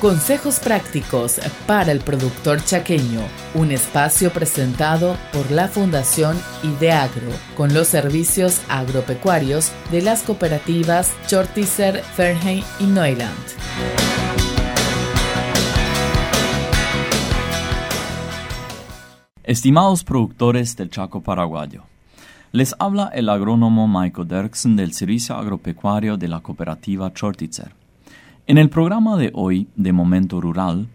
Consejos prácticos para el productor chaqueño, un espacio presentado por la Fundación Ideagro, con los servicios agropecuarios de las cooperativas Chortizer, Fernheim y Neuland. Estimados productores del Chaco paraguayo, les habla el agrónomo Michael Derksen del Servicio Agropecuario de la cooperativa Chortitzer. En el programa de hoy de Momento Rural,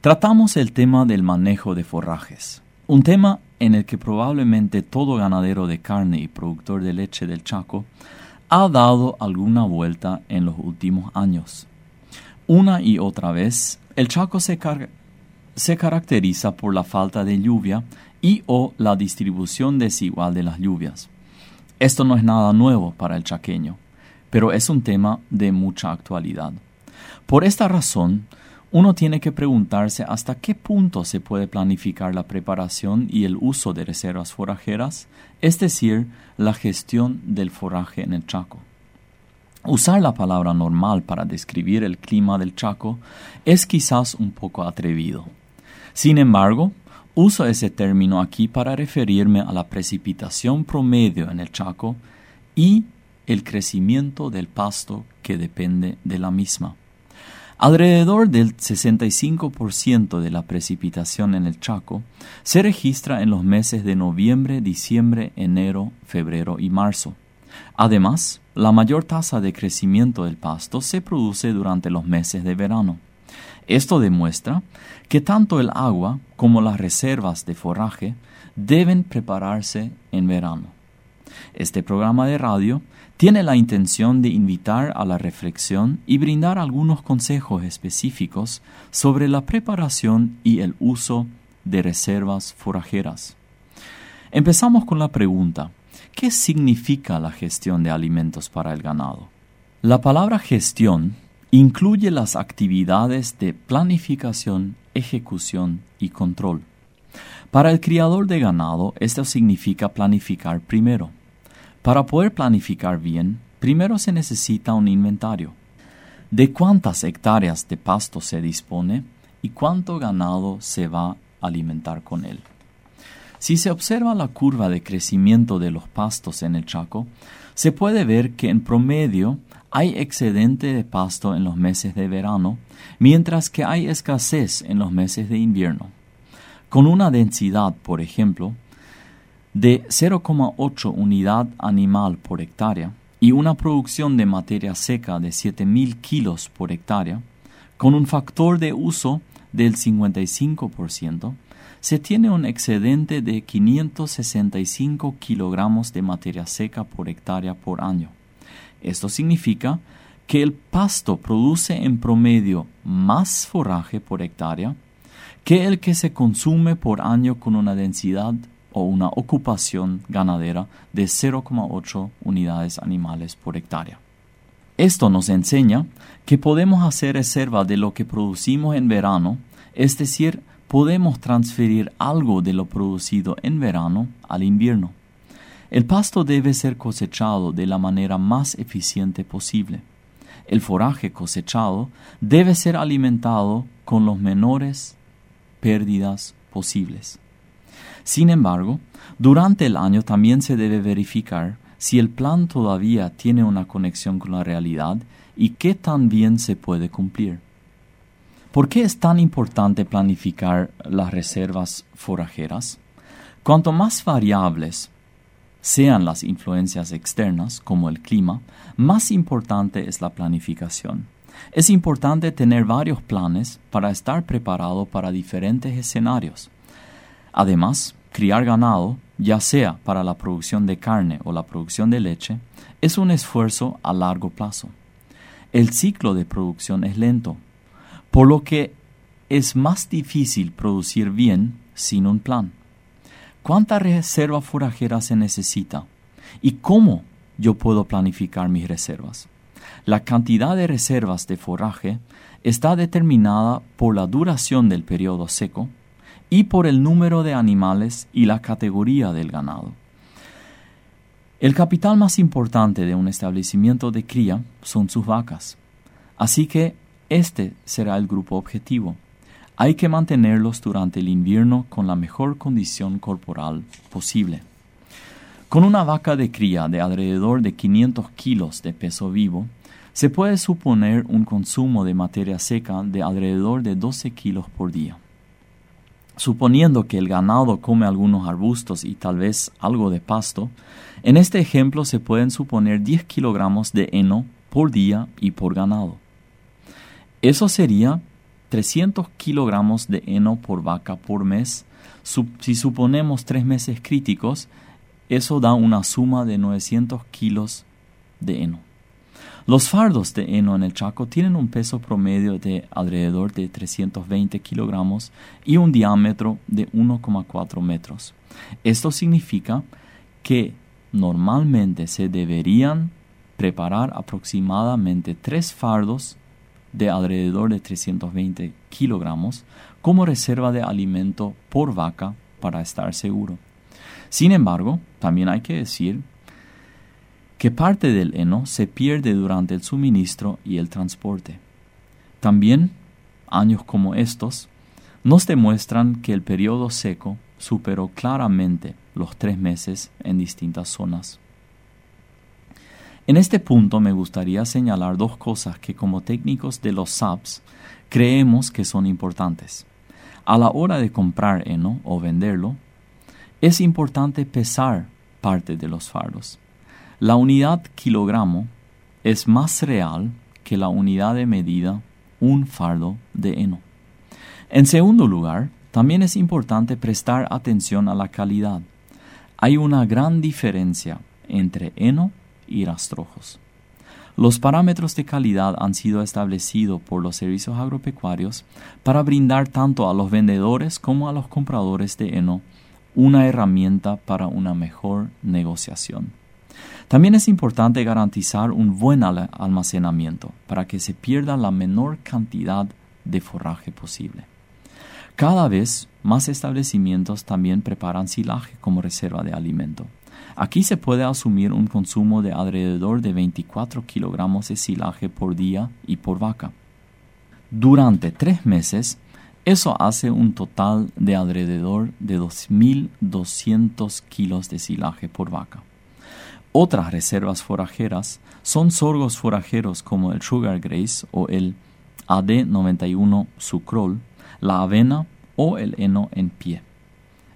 tratamos el tema del manejo de forrajes, un tema en el que probablemente todo ganadero de carne y productor de leche del Chaco ha dado alguna vuelta en los últimos años. Una y otra vez, el Chaco se, caracteriza por la falta de lluvia y o la distribución desigual de las lluvias. Esto no es nada nuevo para el chaqueño, pero es un tema de mucha actualidad. Por esta razón, uno tiene que preguntarse hasta qué punto se puede planificar la preparación y el uso de reservas forajeras, es decir, la gestión del forraje en el Chaco. Usar la palabra normal para describir el clima del Chaco es quizás un poco atrevido. Sin embargo, uso ese término aquí para referirme a la precipitación promedio en el Chaco y el crecimiento del pasto que depende de la misma. Alrededor del 65% de la precipitación en el Chaco se registra en los meses de noviembre, diciembre, enero, febrero y marzo. Además, la mayor tasa de crecimiento del pasto se produce durante los meses de verano. Esto demuestra que tanto el agua como las reservas de forraje deben prepararse en verano. Este programa de radio tiene la intención de invitar a la reflexión y brindar algunos consejos específicos sobre la preparación y el uso de reservas forajeras. Empezamos con la pregunta, ¿qué significa la gestión de alimentos para el ganado? La palabra gestión incluye las actividades de planificación, ejecución y control. Para el criador de ganado, esto significa planificar primero. Para poder planificar bien, primero se necesita un inventario de cuántas hectáreas de pasto se dispone y cuánto ganado se va a alimentar con él. Si se observa la curva de crecimiento de los pastos en el Chaco, se puede ver que en promedio hay excedente de pasto en los meses de verano, mientras que hay escasez en los meses de invierno. Con una densidad, por ejemplo, de 0,8 unidad animal por hectárea y una producción de materia seca de 7.000 kilos por hectárea, con un factor de uso del 55%, se tiene un excedente de 565 kilogramos de materia seca por hectárea por año. Esto significa que el pasto produce en promedio más forraje por hectárea que el que se consume por año con una densidad una ocupación ganadera de 0,8 unidades animales por hectárea. Esto nos enseña que podemos hacer reserva de lo que producimos en verano, es decir, podemos transferir algo de lo producido en verano al invierno. El pasto debe ser cosechado de la manera más eficiente posible. El foraje cosechado debe ser alimentado con los menores pérdidas posibles. Sin embargo, durante el año también se debe verificar si el plan todavía tiene una conexión con la realidad y qué tan bien se puede cumplir. ¿Por qué es tan importante planificar las reservas forajeras? Cuanto más variables sean las influencias externas, como el clima, más importante es la planificación. Es importante tener varios planes para estar preparado para diferentes escenarios. Además, criar ganado, ya sea para la producción de carne o la producción de leche, es un esfuerzo a largo plazo. El ciclo de producción es lento, por lo que es más difícil producir bien sin un plan. ¿Cuánta reserva forajera se necesita? ¿Y cómo yo puedo planificar mis reservas? La cantidad de reservas de forraje está determinada por la duración del periodo seco, y por el número de animales y la categoría del ganado. El capital más importante de un establecimiento de cría son sus vacas, así que este será el grupo objetivo. Hay que mantenerlos durante el invierno con la mejor condición corporal posible. Con una vaca de cría de alrededor de 500 kilos de peso vivo, se puede suponer un consumo de materia seca de alrededor de 12 kilos por día. Suponiendo que el ganado come algunos arbustos y tal vez algo de pasto, en este ejemplo se pueden suponer 10 kilogramos de heno por día y por ganado. Eso sería 300 kilogramos de heno por vaca por mes. Si suponemos tres meses críticos, eso da una suma de 900 kilos de heno. Los fardos de heno en el Chaco tienen un peso promedio de alrededor de 320 kilogramos y un diámetro de 1,4 metros. Esto significa que normalmente se deberían preparar aproximadamente tres fardos de alrededor de 320 kilogramos como reserva de alimento por vaca para estar seguro. Sin embargo, también hay que decir que parte del heno se pierde durante el suministro y el transporte. También, años como estos, nos demuestran que el periodo seco superó claramente los tres meses en distintas zonas. En este punto me gustaría señalar dos cosas que como técnicos de los SAPs creemos que son importantes. A la hora de comprar heno o venderlo, es importante pesar parte de los fardos. La unidad kilogramo es más real que la unidad de medida un fardo de heno. En segundo lugar, también es importante prestar atención a la calidad. Hay una gran diferencia entre heno y rastrojos. Los parámetros de calidad han sido establecidos por los servicios agropecuarios para brindar tanto a los vendedores como a los compradores de heno una herramienta para una mejor negociación. También es importante garantizar un buen almacenamiento para que se pierda la menor cantidad de forraje posible. Cada vez más establecimientos también preparan silaje como reserva de alimento. Aquí se puede asumir un consumo de alrededor de 24 kilogramos de silaje por día y por vaca. Durante tres meses, eso hace un total de alrededor de 2.200 kilos de silaje por vaca. Otras reservas forajeras son sorgos forajeros como el sugar grace o el AD91 sucrol, la avena o el heno en pie.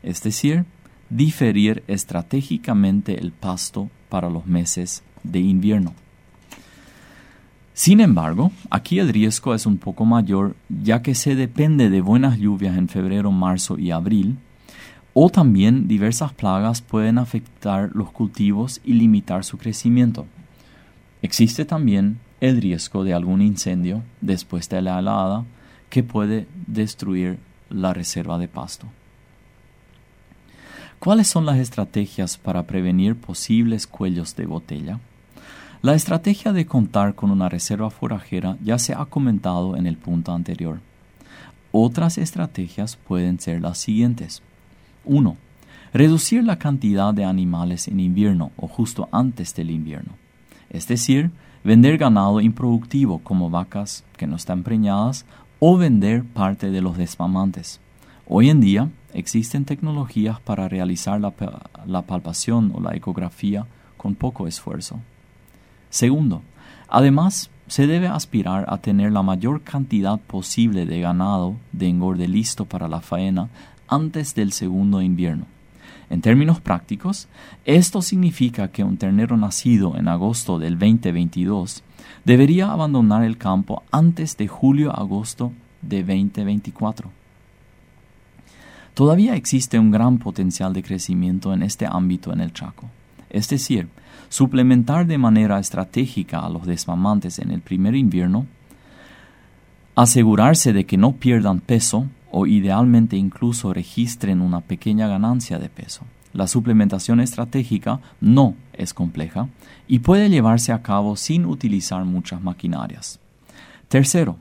Es decir, diferir estratégicamente el pasto para los meses de invierno. Sin embargo, aquí el riesgo es un poco mayor ya que se depende de buenas lluvias en febrero, marzo y abril, o también diversas plagas pueden afectar los cultivos y limitar su crecimiento. Existe también el riesgo de algún incendio después de la helada que puede destruir la reserva de pasto. ¿Cuáles son las estrategias para prevenir posibles cuellos de botella? La estrategia de contar con una reserva forajera ya se ha comentado en el punto anterior. Otras estrategias pueden ser las siguientes. 1. Reducir la cantidad de animales en invierno o justo antes del invierno. Es decir, vender ganado improductivo como vacas que no están preñadas o vender parte de los desmamantes. Hoy en día existen tecnologías para realizar la, la palpación o la ecografía con poco esfuerzo. Segundo, además se debe aspirar a tener la mayor cantidad posible de ganado de engorde listo para la faena antes del segundo invierno. En términos prácticos, esto significa que un ternero nacido en agosto del 2022 debería abandonar el campo antes de julio-agosto de 2024. Todavía existe un gran potencial de crecimiento en este ámbito en el Chaco. Es decir, suplementar de manera estratégica a los desmamantes en el primer invierno, asegurarse de que no pierdan peso o idealmente incluso registren una pequeña ganancia de peso. La suplementación estratégica no es compleja y puede llevarse a cabo sin utilizar muchas maquinarias. Tercero,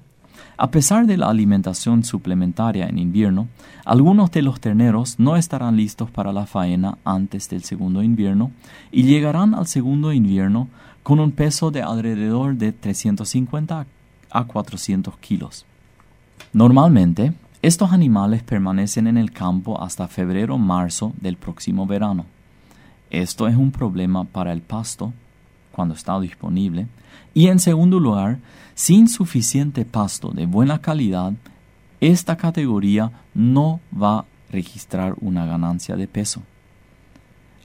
a pesar de la alimentación suplementaria en invierno, algunos de los terneros no estarán listos para la faena antes del segundo invierno y llegarán al segundo invierno con un peso de alrededor de 350 a 400 kilos. Normalmente, estos animales permanecen en el campo hasta febrero-marzo del próximo verano. Esto es un problema para el pasto cuando está disponible. Y en segundo lugar, sin suficiente pasto de buena calidad, esta categoría no va a registrar una ganancia de peso.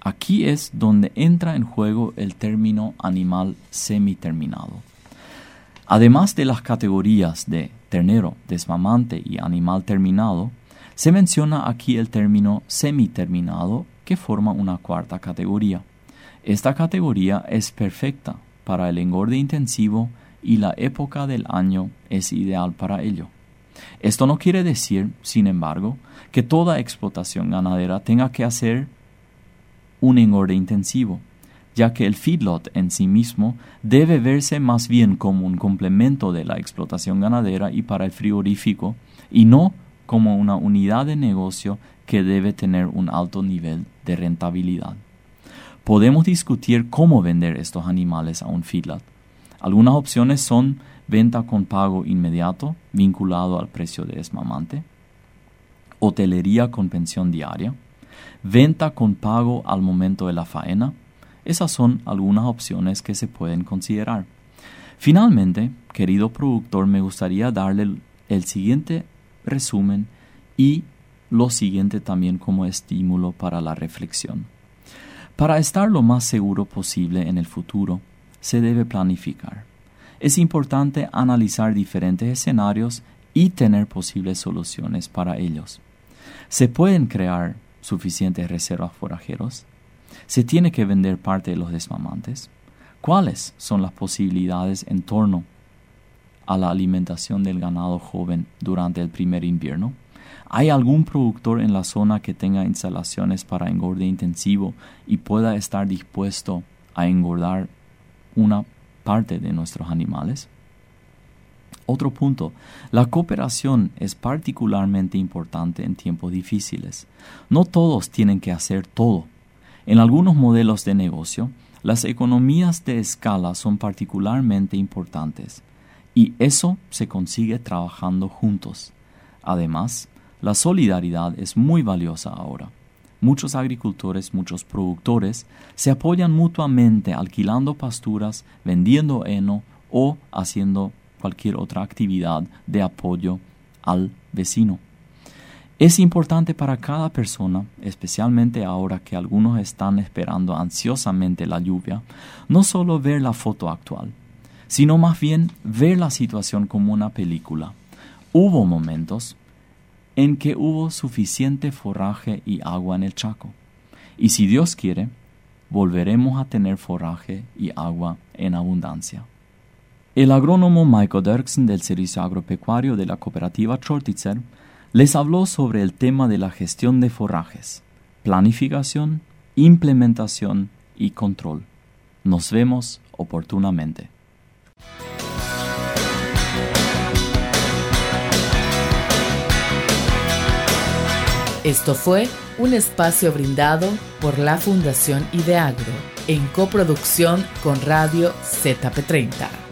Aquí es donde entra en juego el término animal semiterminado. Además de las categorías de ternero, desmamante y animal terminado, se menciona aquí el término semiterminado que forma una cuarta categoría. Esta categoría es perfecta para el engorde intensivo y la época del año es ideal para ello. Esto no quiere decir, sin embargo, que toda explotación ganadera tenga que hacer un engorde intensivo, ya que el feedlot en sí mismo debe verse más bien como un complemento de la explotación ganadera y para el frigorífico, y no como una unidad de negocio que debe tener un alto nivel de rentabilidad. Podemos discutir cómo vender estos animales a un feedlot. Algunas opciones son venta con pago inmediato vinculado al precio de esmamante, hotelería con pensión diaria, venta con pago al momento de la faena. Esas son algunas opciones que se pueden considerar. Finalmente, querido productor, me gustaría darle el siguiente resumen y lo siguiente también como estímulo para la reflexión. Para estar lo más seguro posible en el futuro, se debe planificar. Es importante analizar diferentes escenarios y tener posibles soluciones para ellos. Se pueden crear suficientes reservas forajeros? ¿Se tiene que vender parte de los desmamantes? ¿Cuáles son las posibilidades en torno a la alimentación del ganado joven durante el primer invierno? ¿Hay algún productor en la zona que tenga instalaciones para engorde intensivo y pueda estar dispuesto a engordar una parte de nuestros animales? Otro punto, la cooperación es particularmente importante en tiempos difíciles. No todos tienen que hacer todo. En algunos modelos de negocio, las economías de escala son particularmente importantes y eso se consigue trabajando juntos. Además, la solidaridad es muy valiosa ahora. Muchos agricultores, muchos productores se apoyan mutuamente alquilando pasturas, vendiendo heno o haciendo cualquier otra actividad de apoyo al vecino. Es importante para cada persona, especialmente ahora que algunos están esperando ansiosamente la lluvia, no solo ver la foto actual, sino más bien ver la situación como una película. Hubo momentos en que hubo suficiente forraje y agua en el Chaco. Y si Dios quiere, volveremos a tener forraje y agua en abundancia. El agrónomo Michael Dirksen del Servicio Agropecuario de la cooperativa Chortitzer les habló sobre el tema de la gestión de forrajes, planificación, implementación y control. Nos vemos oportunamente. Esto fue un espacio brindado por la Fundación Ideagro en coproducción con Radio ZP30.